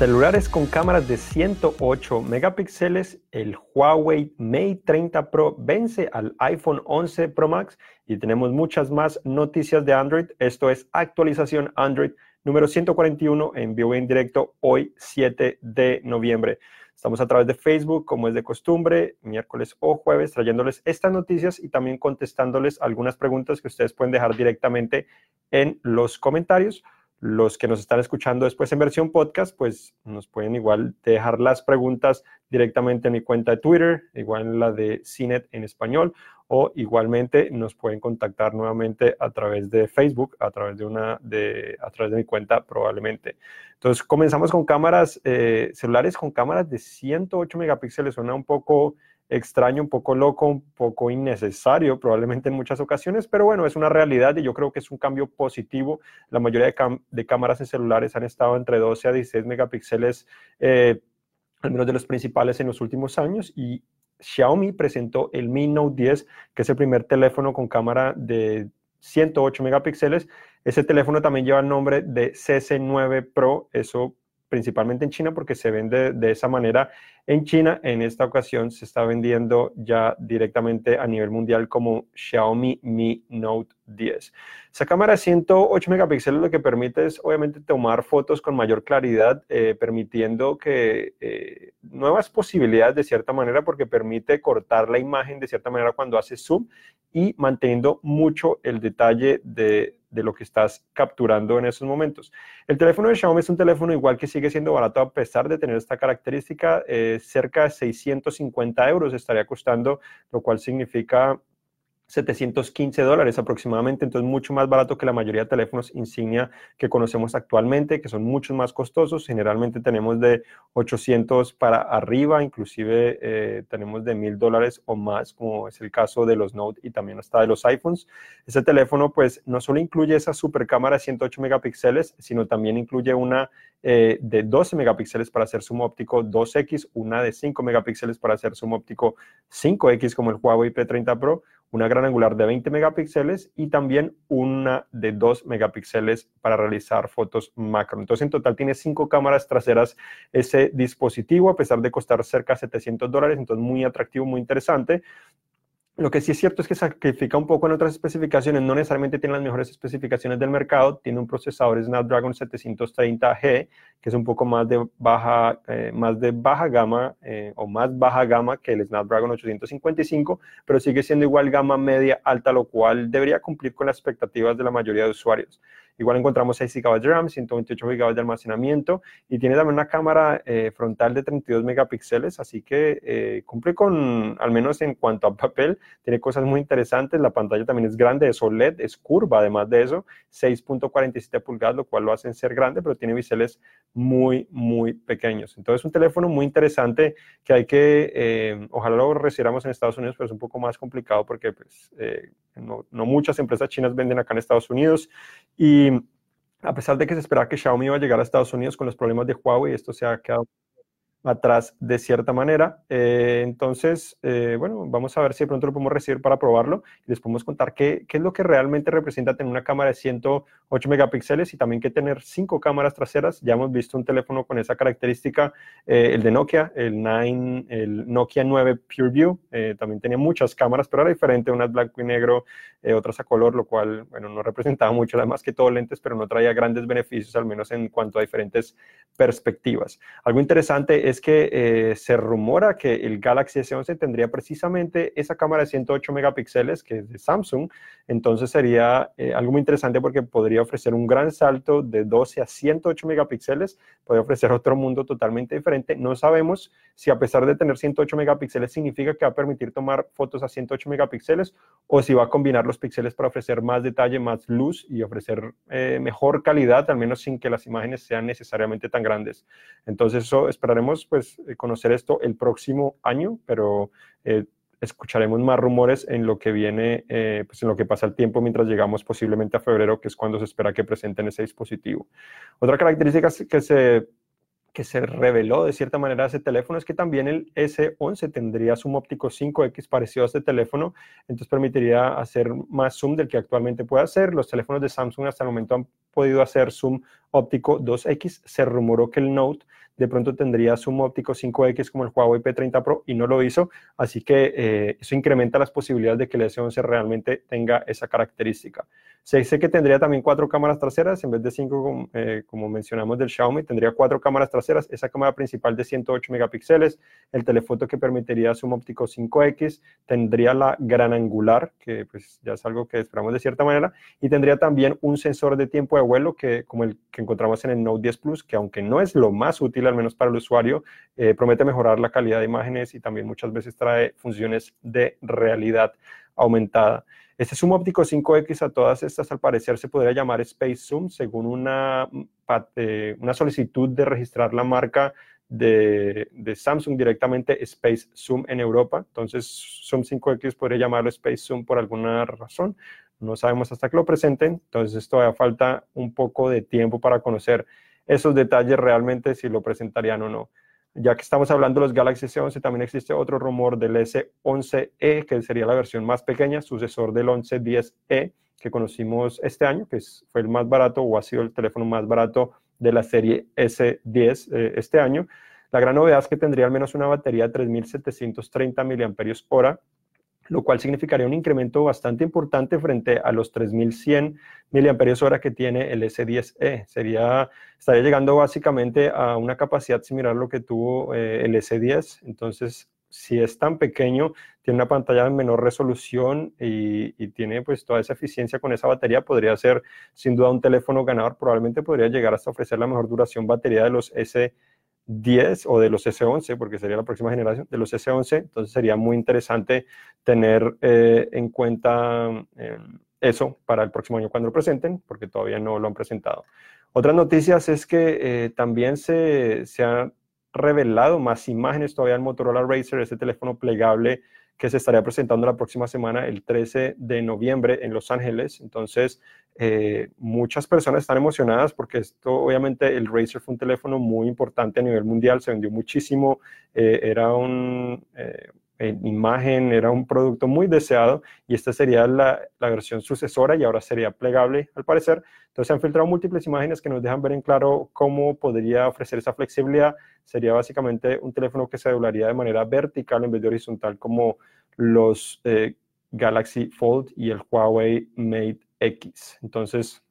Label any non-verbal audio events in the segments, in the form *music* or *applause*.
Celulares con cámaras de 108 megapíxeles, el Huawei Mate 30 Pro vence al iPhone 11 Pro Max y tenemos muchas más noticias de Android. Esto es actualización Android número 141 en vivo en directo hoy 7 de noviembre. Estamos a través de Facebook, como es de costumbre, miércoles o jueves, trayéndoles estas noticias y también contestándoles algunas preguntas que ustedes pueden dejar directamente en los comentarios. Los que nos están escuchando después en versión podcast, pues nos pueden igual dejar las preguntas directamente en mi cuenta de Twitter, igual en la de CINET en español, o igualmente nos pueden contactar nuevamente a través de Facebook, a través de una de, a través de mi cuenta probablemente. Entonces comenzamos con cámaras eh, celulares con cámaras de 108 megapíxeles, suena un poco extraño, un poco loco, un poco innecesario probablemente en muchas ocasiones, pero bueno, es una realidad y yo creo que es un cambio positivo. La mayoría de, cámaras en celulares han estado entre 12 a 16 megapíxeles, eh, al menos de los principales en los últimos años, y Xiaomi presentó el Mi Note 10, que es el primer teléfono con cámara de 108 megapíxeles. Ese teléfono también lleva el nombre de CC9 Pro, eso principalmente en China porque se vende de esa manera en China. En esta ocasión se está vendiendo ya directamente a nivel mundial como Xiaomi Mi Note 10. Esa cámara de 108 megapíxeles lo que permite es obviamente tomar fotos con mayor claridad, eh, permitiendo que eh, nuevas posibilidades de cierta manera porque permite cortar la imagen de cierta manera cuando hace zoom y manteniendo mucho el detalle de, de lo que estás capturando en esos momentos. El teléfono de Xiaomi es un teléfono igual que sigue siendo barato a pesar de tener esta característica, eh, cerca de 650 euros estaría costando, lo cual significa 715 dólares aproximadamente, entonces mucho más barato que la mayoría de teléfonos insignia que conocemos actualmente, que son mucho más costosos. Generalmente tenemos de 800 para arriba, inclusive eh, tenemos de 1000 dólares o más, como es el caso de los Note y también hasta de los iPhones. Ese teléfono pues no solo incluye esa super cámara de 108 megapíxeles, sino también incluye una eh, de 12 megapíxeles para hacer zoom óptico 2X, una de 5 megapíxeles para hacer zoom óptico 5X como el Huawei P30 Pro, una gran angular de 20 megapíxeles y también una de 2 megapíxeles para realizar fotos macro. Entonces, en total tiene 5 cámaras traseras ese dispositivo, a pesar de costar cerca de 700 dólares, entonces muy atractivo, muy interesante. Lo que sí es cierto es que sacrifica un poco en otras especificaciones, no necesariamente tiene las mejores especificaciones del mercado, tiene un procesador Snapdragon 730G, que es un poco más de baja, eh, más de baja gama eh, o más baja gama que el Snapdragon 855, pero sigue siendo igual gama media alta, lo cual debería cumplir con las expectativas de la mayoría de usuarios. Igual encontramos 6 GB de RAM, 128 GB de almacenamiento y tiene también una cámara eh, frontal de 32 megapíxeles, así que eh, cumple con, al menos en cuanto a papel, tiene cosas muy interesantes. La pantalla también es grande, es OLED, es curva además de eso, 6.47 pulgadas, lo cual lo hacen ser grande, pero tiene biseles muy, muy pequeños. Entonces, un teléfono muy interesante que hay que, eh, ojalá lo recibiéramos en Estados Unidos, pero es un poco más complicado porque pues, no, no muchas empresas chinas venden acá en Estados Unidos y a pesar de que se esperaba que Xiaomi iba a llegar a Estados Unidos con los problemas de Huawei, esto se ha quedado atrás de cierta manera. Eh, entonces, eh, bueno, vamos a ver si de pronto lo podemos recibir para probarlo y les podemos contar qué, qué, es lo que realmente representa tener una cámara de 108 megapíxeles y también que tener cinco cámaras traseras. Ya hemos visto un teléfono con esa característica, eh, el de Nokia, el, 9, el Nokia 9 PureView, también tenía muchas cámaras, pero era diferente, unas blanco y negro, otras a color, lo cual, bueno, no representaba mucho, además que todo lentes, pero no traía grandes beneficios, al menos en cuanto a diferentes perspectivas. Algo interesante es que eh, se rumora que el Galaxy S11 tendría precisamente esa cámara de 108 megapíxeles, que es de Samsung. Entonces sería eh, algo muy interesante porque podría ofrecer un gran salto de 12 a 108 megapíxeles, podría ofrecer otro mundo totalmente diferente. No sabemos si a pesar de tener 108 megapíxeles significa que va a permitir tomar fotos a 108 megapíxeles o si va a combinar los píxeles para ofrecer más detalle, más luz y ofrecer eh, mejor calidad, al menos sin que las imágenes sean necesariamente tan grandes. Entonces eso esperaremos pues eh, conocer esto el próximo año, pero eh, escucharemos más rumores en lo que viene, eh, pues en lo que pasa el tiempo mientras llegamos posiblemente a febrero, que es cuando se espera que presenten ese dispositivo. Otra característica que se que se reveló de cierta manera ese teléfono es que también el S11 tendría zoom óptico 5X parecido a este teléfono, entonces permitiría hacer más zoom del que actualmente puede hacer. Los teléfonos de Samsung hasta el momento han podido hacer zoom óptico 2X. Se rumoró que el Note de pronto tendría zoom óptico 5X como el Huawei P30 Pro y no lo hizo, así que eh, eso incrementa las posibilidades de que el S11 realmente tenga esa característica. Se dice que tendría también cuatro cámaras traseras, en vez de cinco, eh, como mencionamos del Xiaomi, tendría cuatro cámaras traseras, esa cámara principal de 108 megapíxeles, el telefoto que permitiría zoom óptico 5X, tendría la gran angular, que pues ya es algo que esperamos de cierta manera, y tendría también un sensor de tiempo de vuelo, que como el que encontramos en el Note 10 Plus, que aunque no es lo más útil, al menos para el usuario, eh, promete mejorar la calidad de imágenes y también muchas veces trae funciones de realidad aumentada. Este zoom óptico 5X a todas estas al parecer se podría llamar Space Zoom según una, eh, una solicitud de registrar la marca de, de, Samsung directamente Space Zoom en Europa. Entonces Zoom 5X podría llamarlo Space Zoom por alguna razón. No sabemos hasta que lo presenten. Entonces todavía falta un poco de tiempo para conocer esos detalles realmente si lo presentarían o no. Ya que estamos hablando de los Galaxy S11, también existe otro rumor del S11e, que sería la versión más pequeña, sucesor del 1110e que conocimos este año, que fue el más barato o ha sido el teléfono más barato de la serie S10 eh, este año. La gran novedad es que tendría al menos una batería de 3.730 mAh, lo cual significaría un incremento bastante importante frente a los 3100 mAh que tiene el S10e. Sería, estaría llegando básicamente a una capacidad similar a lo que tuvo eh, el S10. Entonces, si es tan pequeño, tiene una pantalla de menor resolución y, y, tiene pues toda esa eficiencia con esa batería, podría ser sin duda un teléfono ganador, probablemente podría llegar hasta ofrecer la mejor duración batería de los S 10 o de los S11, porque sería la próxima generación de los S11, entonces sería muy interesante tener eh, en cuenta em, eso para el próximo año cuando lo presenten, porque todavía no lo han presentado. Otras noticias es que eh, también se, se han revelado más imágenes todavía en Motorola Racer, ese teléfono plegable que se estaría presentando la próxima semana, el 13 de noviembre en Los Ángeles. Entonces, eh, muchas personas están emocionadas porque esto, obviamente, el Razer fue un teléfono muy importante a nivel mundial, se vendió muchísimo, eh, era un, eh, imagen, era un producto muy deseado y esta sería la, la, versión sucesora y ahora sería plegable al parecer. Entonces se han filtrado múltiples imágenes que nos dejan ver en claro cómo podría ofrecer esa flexibilidad. Sería básicamente un teléfono que se doblaría de manera vertical en vez de horizontal como los eh, Galaxy Fold y el Huawei Mate X. Entonces,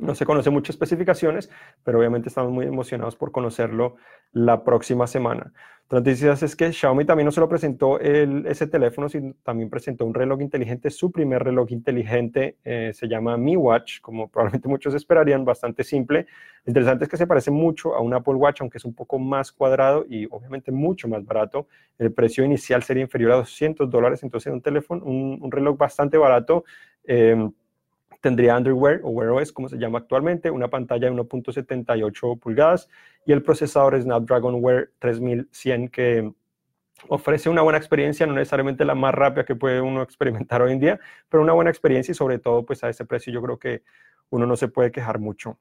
no se conoce muchas especificaciones, pero obviamente estamos muy emocionados por conocerlo la próxima semana. Otra noticia es que Xiaomi también no solo presentó el, ese teléfono, sino también presentó un reloj inteligente, su primer reloj inteligente eh, se llama Mi Watch, como probablemente muchos esperarían, bastante simple. Interesante es que se parece mucho a un Apple Watch, aunque es un poco más cuadrado y obviamente mucho más barato. El precio inicial sería inferior a 200 dólares, entonces un teléfono, un, reloj bastante barato. Eh, tendría Android o Wear OS, como se llama actualmente, una pantalla de 1.78 pulgadas y el procesador Snapdragon Wear 3100 que ofrece una buena experiencia, no necesariamente la más rápida que puede uno *laughs* experimentar hoy en día, pero una buena experiencia y sobre todo pues a ese precio yo creo que uno no se puede quejar mucho.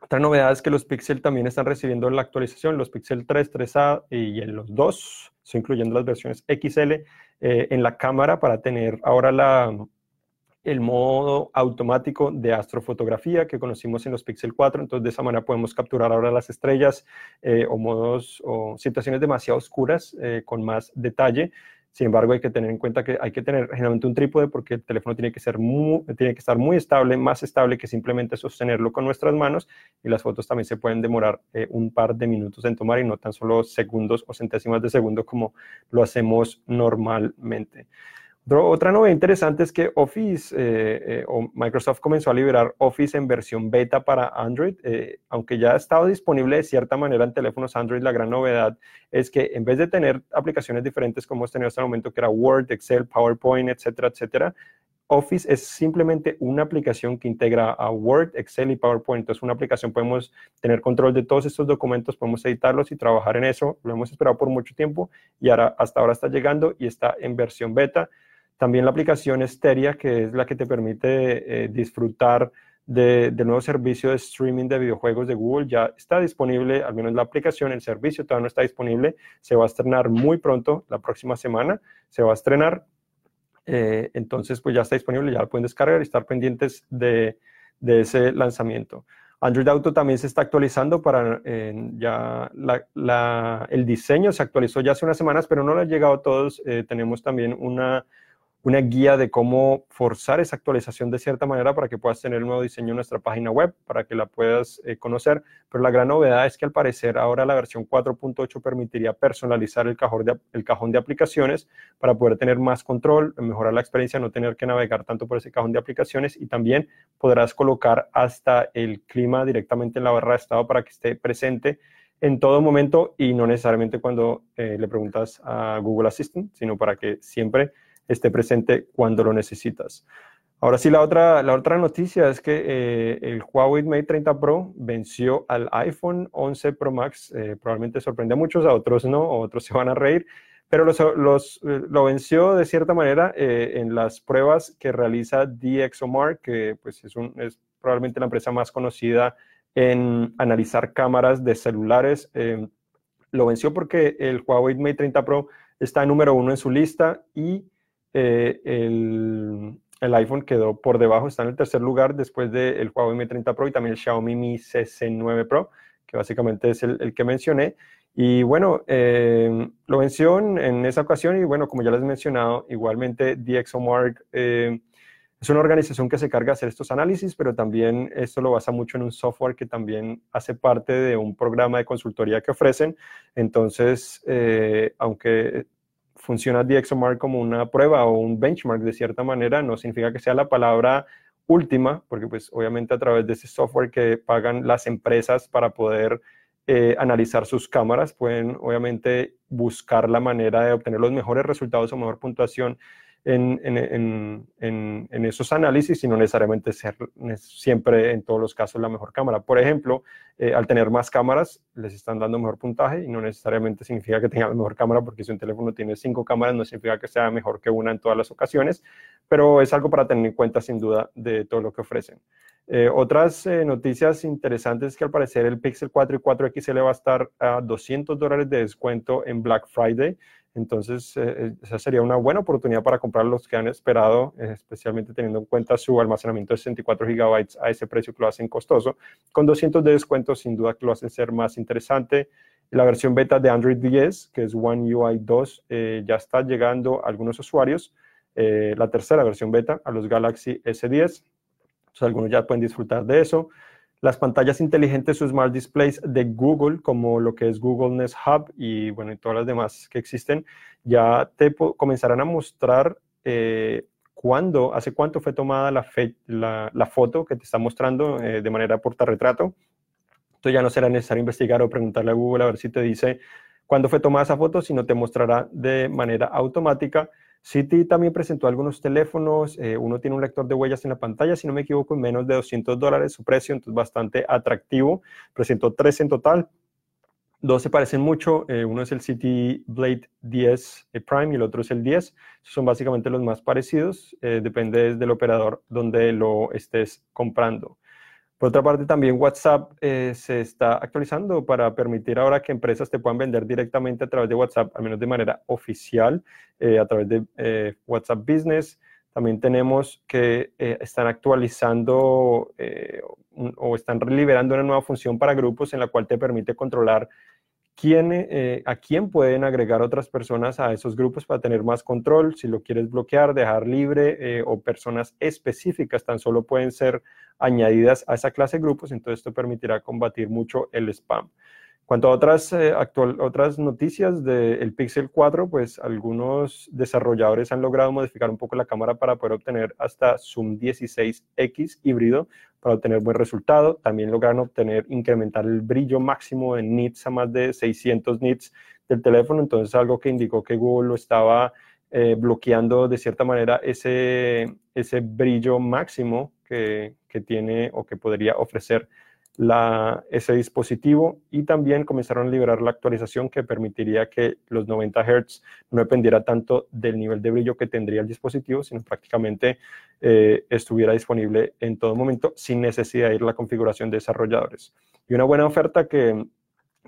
Otra novedad es que los Pixel también están recibiendo la actualización, los Pixel 3, 3A y los 2, incluyendo las versiones XL, eh, en la cámara para tener ahora la, el modo automático de astrofotografía que conocimos en los Pixel 4, entonces de esa manera podemos capturar ahora las estrellas eh, o modos o situaciones demasiado oscuras eh, con más detalle. Sin embargo, hay que tener en cuenta que hay que tener generalmente un trípode porque el teléfono tiene que, ser tiene que estar muy estable, más estable que simplemente sostenerlo con nuestras manos y las fotos también se pueden demorar eh, un par de minutos en tomar y no tan solo segundos o centésimas de segundo como lo hacemos normalmente. Otra novedad interesante es que Office eh, eh, o Microsoft comenzó a liberar Office en versión beta para Android, eh, aunque ya ha estado disponible de cierta manera en teléfonos Android. La gran novedad es que en vez de tener aplicaciones diferentes como hemos tenido hasta el momento, que era Word, Excel, PowerPoint, etcétera, etcétera, Office es simplemente una aplicación que integra a Word, Excel y PowerPoint. Entonces, una aplicación podemos tener control de todos estos documentos, podemos editarlos y trabajar en eso. Lo hemos esperado por mucho tiempo y ahora hasta ahora está llegando y está en versión beta. También la aplicación Esteria, que es la que te permite eh, disfrutar de, del nuevo servicio de streaming de videojuegos de Google, ya está disponible, al menos la aplicación, el servicio todavía no está disponible, se va a estrenar muy pronto, la próxima semana, se va a estrenar, eh, entonces pues ya está disponible, ya lo pueden descargar y estar pendientes de, de ese lanzamiento. Android Auto también se está actualizando para ya el diseño se actualizó ya hace unas semanas, pero no le ha llegado a todos. Eh, tenemos también una una guía de cómo forzar esa actualización de cierta manera para que puedas tener un nuevo diseño en nuestra página web, para que la puedas eh, conocer. Pero la gran novedad es que al parecer ahora la versión 4.8 permitiría personalizar el cajón, de, el cajón de aplicaciones para poder tener más control, mejorar la experiencia, no tener que navegar tanto por ese cajón de aplicaciones y también podrás colocar hasta el clima directamente en la barra de estado para que esté presente en todo momento y no necesariamente cuando eh, le preguntas a Google Assistant, sino para que siempre esté presente cuando lo necesitas. Ahora sí, la otra, la otra noticia es que eh, el Huawei Mate 30 Pro venció al iPhone 11 Pro Max. Eh, probablemente sorprende a muchos, a otros no, otros se van a reír, pero los, los, eh, lo venció de cierta manera en las pruebas que realiza DxOMark, que pues, es, un, es probablemente la empresa más conocida en analizar cámaras de celulares. lo venció porque el Huawei Mate 30 Pro está número uno en su lista y eh, el, iPhone quedó por debajo, está en el tercer lugar después del Huawei m 30 Pro y también el Xiaomi Mi CC9 Pro, que básicamente es el, que mencioné. Y bueno, eh, lo venció en, esa ocasión y bueno, como ya les he mencionado, igualmente DxOMark eh, es una organización que se carga de hacer estos análisis, pero también esto lo basa mucho en un software que también hace parte de un programa de consultoría que ofrecen. Entonces, aunque funciona DxOMark como una prueba o un benchmark de cierta manera, no significa que sea la palabra última, porque pues obviamente a través de ese software que pagan las empresas para poder eh, analizar sus cámaras, pueden obviamente buscar la manera de obtener los mejores resultados o mejor puntuación en, esos análisis y no necesariamente ser siempre en todos los casos la mejor cámara. Por ejemplo, eh, al tener más cámaras les están dando mejor puntaje y no necesariamente significa que tenga la mejor cámara porque si un teléfono tiene cinco cámaras no significa que sea mejor que una en todas las ocasiones, pero es algo para tener en cuenta sin duda de todo lo que ofrecen. Eh, otras eh, noticias interesantes es que al parecer el Pixel 4 y 4 XL va a estar a 200 dólares de descuento en Black Friday. Entonces, eh, eh, esa sería una buena oportunidad para comprar los que han esperado, eh, especialmente teniendo en cuenta su almacenamiento de 64 gigabytes a ese precio que lo hacen costoso. Con 200 de descuento, sin duda que lo hacen ser más interesante. La versión beta de Android 10, que es One UI 2, ya está llegando a algunos usuarios. la tercera versión beta a los Galaxy S10. Entonces, algunos ya pueden disfrutar de eso las pantallas inteligentes o smart displays de Google, como lo que es Google Nest Hub y bueno, y todas las demás que existen, ya te comenzarán a mostrar eh, cuándo, hace cuánto fue tomada la, foto que te está mostrando eh, de manera portarretrato. Entonces ya no será necesario investigar o preguntarle a Google a ver si te dice cuándo fue tomada esa foto, sino te mostrará de manera automática City también presentó algunos teléfonos, eh, uno tiene un lector de huellas en la pantalla, si no me equivoco, en menos de 200 dólares su precio, entonces bastante atractivo. Presentó tres en total, dos se parecen mucho, eh, uno es el City Blade 10 eh, Prime y el otro es el 10, son básicamente los más parecidos, depende del operador donde lo estés comprando. Por otra parte, también WhatsApp eh, se está actualizando para permitir ahora que empresas te puedan vender directamente a través de WhatsApp, al menos de manera oficial, eh, a través de eh, WhatsApp Business. También tenemos que están actualizando o están liberando una nueva función para grupos en la cual te permite controlar quién, eh, a quién pueden agregar otras personas a esos grupos para tener más control, si lo quieres bloquear, dejar libre eh, o personas específicas tan solo pueden ser añadidas a esa clase de grupos, entonces esto permitirá combatir mucho el spam. Cuanto a otras, eh, actual, otras noticias del Pixel 4, pues algunos desarrolladores han logrado modificar un poco la cámara para poder obtener hasta zoom 16X híbrido para obtener buen resultado. También lograron obtener, incrementar el brillo máximo en nits a más de 600 nits del teléfono, entonces algo que indicó que Google lo estaba eh, bloqueando de cierta manera ese, ese brillo máximo que, que tiene o que podría ofrecer ese dispositivo y también comenzaron a liberar la actualización que permitiría que los 90 Hz no dependiera tanto del nivel de brillo que tendría el dispositivo, sino prácticamente eh, estuviera disponible en todo momento sin necesidad de ir a la configuración de desarrolladores. Y una buena oferta que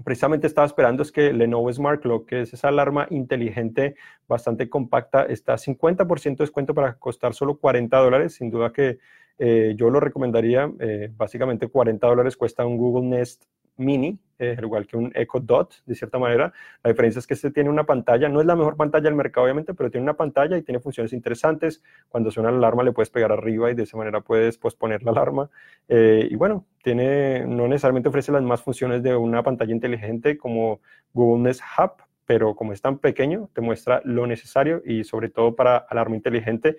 precisamente estaba esperando es que Lenovo Smart Clock, que es esa alarma inteligente bastante compacta, está a 50% de descuento para costar solo 40 dólares. Sin duda que Eh, yo lo recomendaría, eh, básicamente 40 dólares cuesta un Google Nest Mini, eh, al igual que un Echo Dot, de cierta manera. La diferencia es que este tiene una pantalla, no es la mejor pantalla del mercado, obviamente, pero tiene una pantalla y tiene funciones interesantes. Cuando suena la alarma le puedes pegar arriba y de esa manera puedes posponer la alarma. y bueno, tiene, no necesariamente ofrece las más funciones de una pantalla inteligente como Google Nest Hub, pero como es tan pequeño, te muestra lo necesario y sobre todo para alarma inteligente,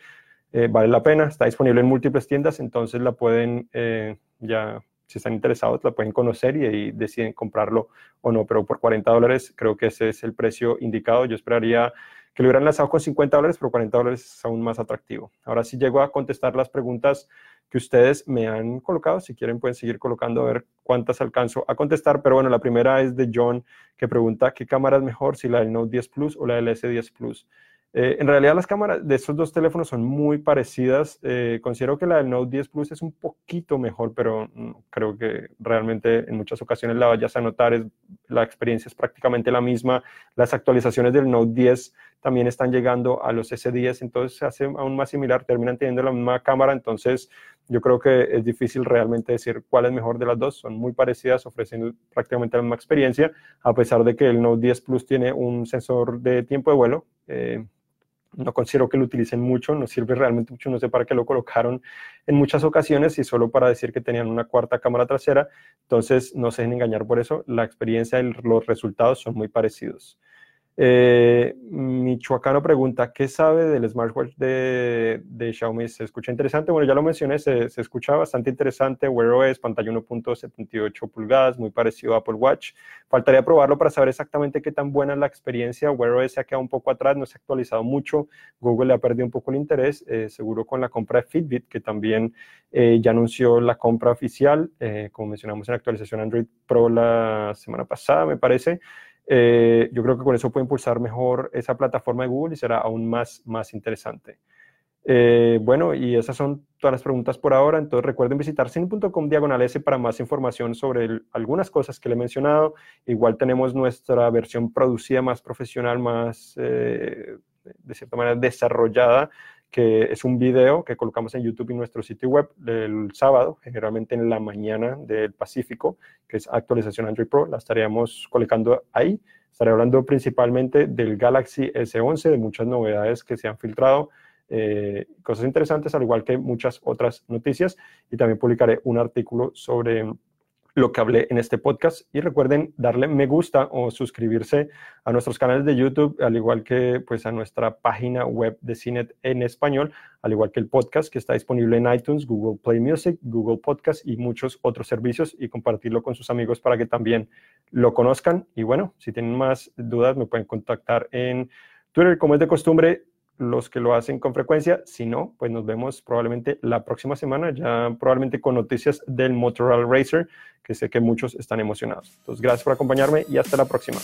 eh, vale la pena, está disponible en múltiples tiendas, entonces la pueden eh, ya, si están interesados, la pueden conocer y, ahí deciden comprarlo o no, pero por 40 dólares creo que ese es el precio indicado. Yo esperaría que lo hubieran lanzado con 50 dólares, pero 40 dólares es aún más atractivo. Ahora sí llego a contestar las preguntas que ustedes me han colocado. Si quieren pueden seguir colocando a ver cuántas alcanzo a contestar. Pero bueno, la primera es de John que pregunta qué cámara es mejor, si la del Note 10 Plus o la del S10 Plus. Eh, en realidad las cámaras de estos dos teléfonos son muy parecidas. Eh, considero que la del Note 10 Plus es un poquito mejor, pero mm, creo que realmente en muchas ocasiones la vayas a notar, es, la experiencia es prácticamente la misma. Las actualizaciones del Note 10 también están llegando a los S10, entonces se hace aún más similar, terminan teniendo la misma cámara, entonces yo creo que es difícil realmente decir cuál es mejor de las dos, son muy parecidas, ofrecen prácticamente la misma experiencia, a pesar de que el Note 10 Plus tiene un sensor de tiempo de vuelo. Eh, no considero que lo utilicen mucho, no sirve realmente mucho, no sé para qué lo colocaron en muchas ocasiones y solo para decir que tenían una cuarta cámara trasera, entonces no se dejen engañar por eso, la experiencia y los resultados son muy parecidos. Eh, Michoacano pregunta, ¿qué sabe del smartwatch de, Xiaomi? ¿Se escucha interesante? Bueno, ya lo mencioné, se, se escucha bastante interesante. Wear OS, pantalla 1.78 pulgadas, muy parecido a Apple Watch. Faltaría probarlo para saber exactamente qué tan buena es la experiencia. Wear OS se ha quedado un poco atrás, no se ha actualizado mucho. Google le ha perdido un poco el interés, eh, seguro con la compra de Fitbit, que también eh, ya anunció la compra oficial, eh, como mencionamos en la actualización Android Pro la semana pasada, me parece. Eh, yo creo que con eso puede impulsar mejor esa plataforma de Google y será aún más, más interesante. Eh, bueno, y esas son todas las preguntas por ahora. Entonces recuerden visitar cine.com diagonal S para más información sobre algunas cosas que le he mencionado. Igual tenemos nuestra versión producida más profesional, más eh, de cierta manera desarrollada que es un video que colocamos en YouTube y nuestro sitio web el sábado, generalmente en la mañana del Pacífico, que es actualización Android Pro, la estaríamos colocando ahí. Estaré hablando principalmente del Galaxy S11, de muchas novedades que se han filtrado, eh, cosas interesantes, al igual que muchas otras noticias, y también publicaré un artículo sobre lo que hablé en este podcast. Y recuerden darle me gusta o suscribirse a nuestros canales de YouTube, al igual que pues, a nuestra página web de Cinet en español, al igual que el podcast que está disponible en iTunes, Google Play Music, Google Podcast y muchos otros servicios y compartirlo con sus amigos para que también lo conozcan. Y bueno, si tienen más dudas me pueden contactar en Twitter, como es de costumbre, los que lo hacen con frecuencia. Si no, pues nos vemos probablemente la próxima semana, ya probablemente con noticias del Motorola Racer, que sé que muchos están emocionados. Entonces, gracias por acompañarme y hasta la próxima.